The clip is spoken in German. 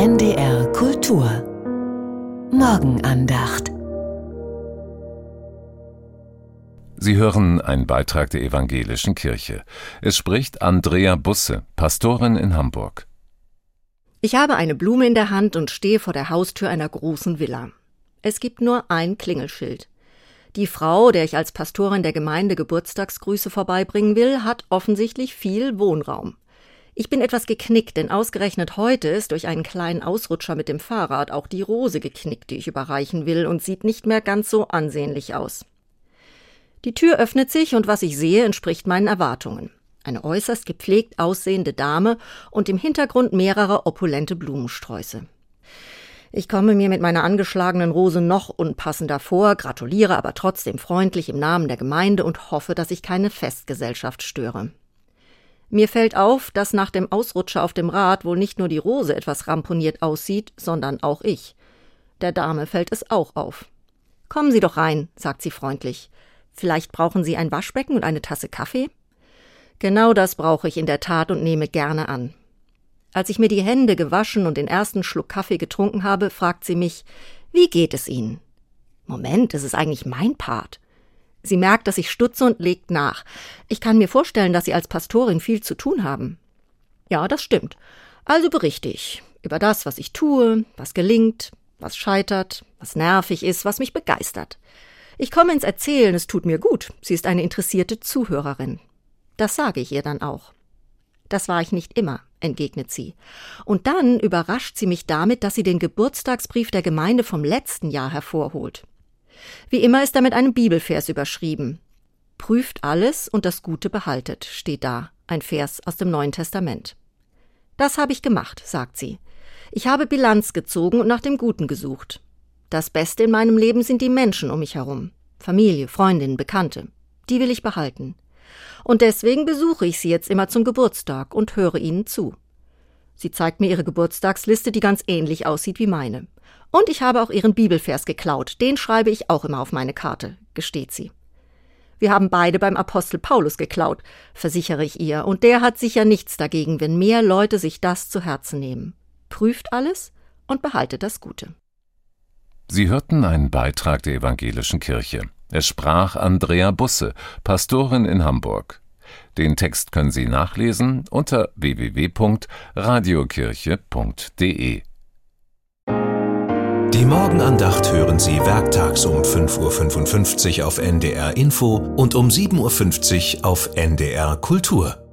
NDR Kultur Morgenandacht Sie hören einen Beitrag der Evangelischen Kirche. Es spricht Andrea Busse, Pastorin in Hamburg. Ich habe eine Blume in der Hand und stehe vor der Haustür einer großen Villa. Es gibt nur ein Klingelschild. Die Frau, der ich als Pastorin der Gemeinde Geburtstagsgrüße vorbeibringen will, hat offensichtlich viel Wohnraum. Ich bin etwas geknickt, denn ausgerechnet heute ist durch einen kleinen Ausrutscher mit dem Fahrrad auch die Rose geknickt, die ich überreichen will, und sieht nicht mehr ganz so ansehnlich aus. Die Tür öffnet sich und was ich sehe, entspricht meinen Erwartungen. Eine äußerst gepflegt aussehende Dame und im Hintergrund mehrere opulente Blumensträuße. Ich komme mir mit meiner angeschlagenen Rose noch unpassender vor, gratuliere aber trotzdem freundlich im Namen der Gemeinde und hoffe, dass ich keine Festgesellschaft störe. Mir fällt auf, dass nach dem Ausrutscher auf dem Rad wohl nicht nur die Rose etwas ramponiert aussieht, sondern auch ich. Der Dame fällt es auch auf. Kommen Sie doch rein, sagt sie freundlich. Vielleicht brauchen Sie ein Waschbecken und eine Tasse Kaffee? Genau das brauche ich in der Tat und nehme gerne an. Als ich mir die Hände gewaschen und den ersten Schluck Kaffee getrunken habe, fragt sie mich, wie geht es Ihnen? Moment, es ist eigentlich mein Part. Sie merkt, dass ich stutze und legt nach. Ich kann mir vorstellen, dass Sie als Pastorin viel zu tun haben. Ja, das stimmt. Also berichte ich über das, was ich tue, was gelingt, was scheitert, was nervig ist, was mich begeistert. Ich komme ins Erzählen, es tut mir gut. Sie ist eine interessierte Zuhörerin. Das sage ich ihr dann auch. Das war ich nicht immer, entgegnet sie. Und dann überrascht sie mich damit, dass sie den Geburtstagsbrief der Gemeinde vom letzten Jahr hervorholt. Wie immer ist er mit einem Bibelvers überschrieben. Prüft alles und das Gute behaltet, steht da, ein Vers aus dem Neuen Testament. Das habe ich gemacht, sagt sie. Ich habe Bilanz gezogen und nach dem Guten gesucht. Das Beste in meinem Leben sind die Menschen um mich herum. Familie, Freundinnen, Bekannte. Die will ich behalten. Und deswegen besuche ich sie jetzt immer zum Geburtstag und höre ihnen zu. Sie zeigt mir ihre Geburtstagsliste, die ganz ähnlich aussieht wie meine. Und ich habe auch ihren Bibelvers geklaut, den schreibe ich auch immer auf meine Karte, gesteht sie. Wir haben beide beim Apostel Paulus geklaut, versichere ich ihr, und der hat sicher nichts dagegen, wenn mehr Leute sich das zu Herzen nehmen. Prüft alles und behaltet das Gute. Sie hörten einen Beitrag der Evangelischen Kirche. Es sprach Andrea Busse, Pastorin in Hamburg. Den Text können Sie nachlesen unter www.radiokirche.de. Die Morgenandacht hören Sie werktags um 5.55 Uhr auf NDR Info und um 7.50 Uhr auf NDR Kultur.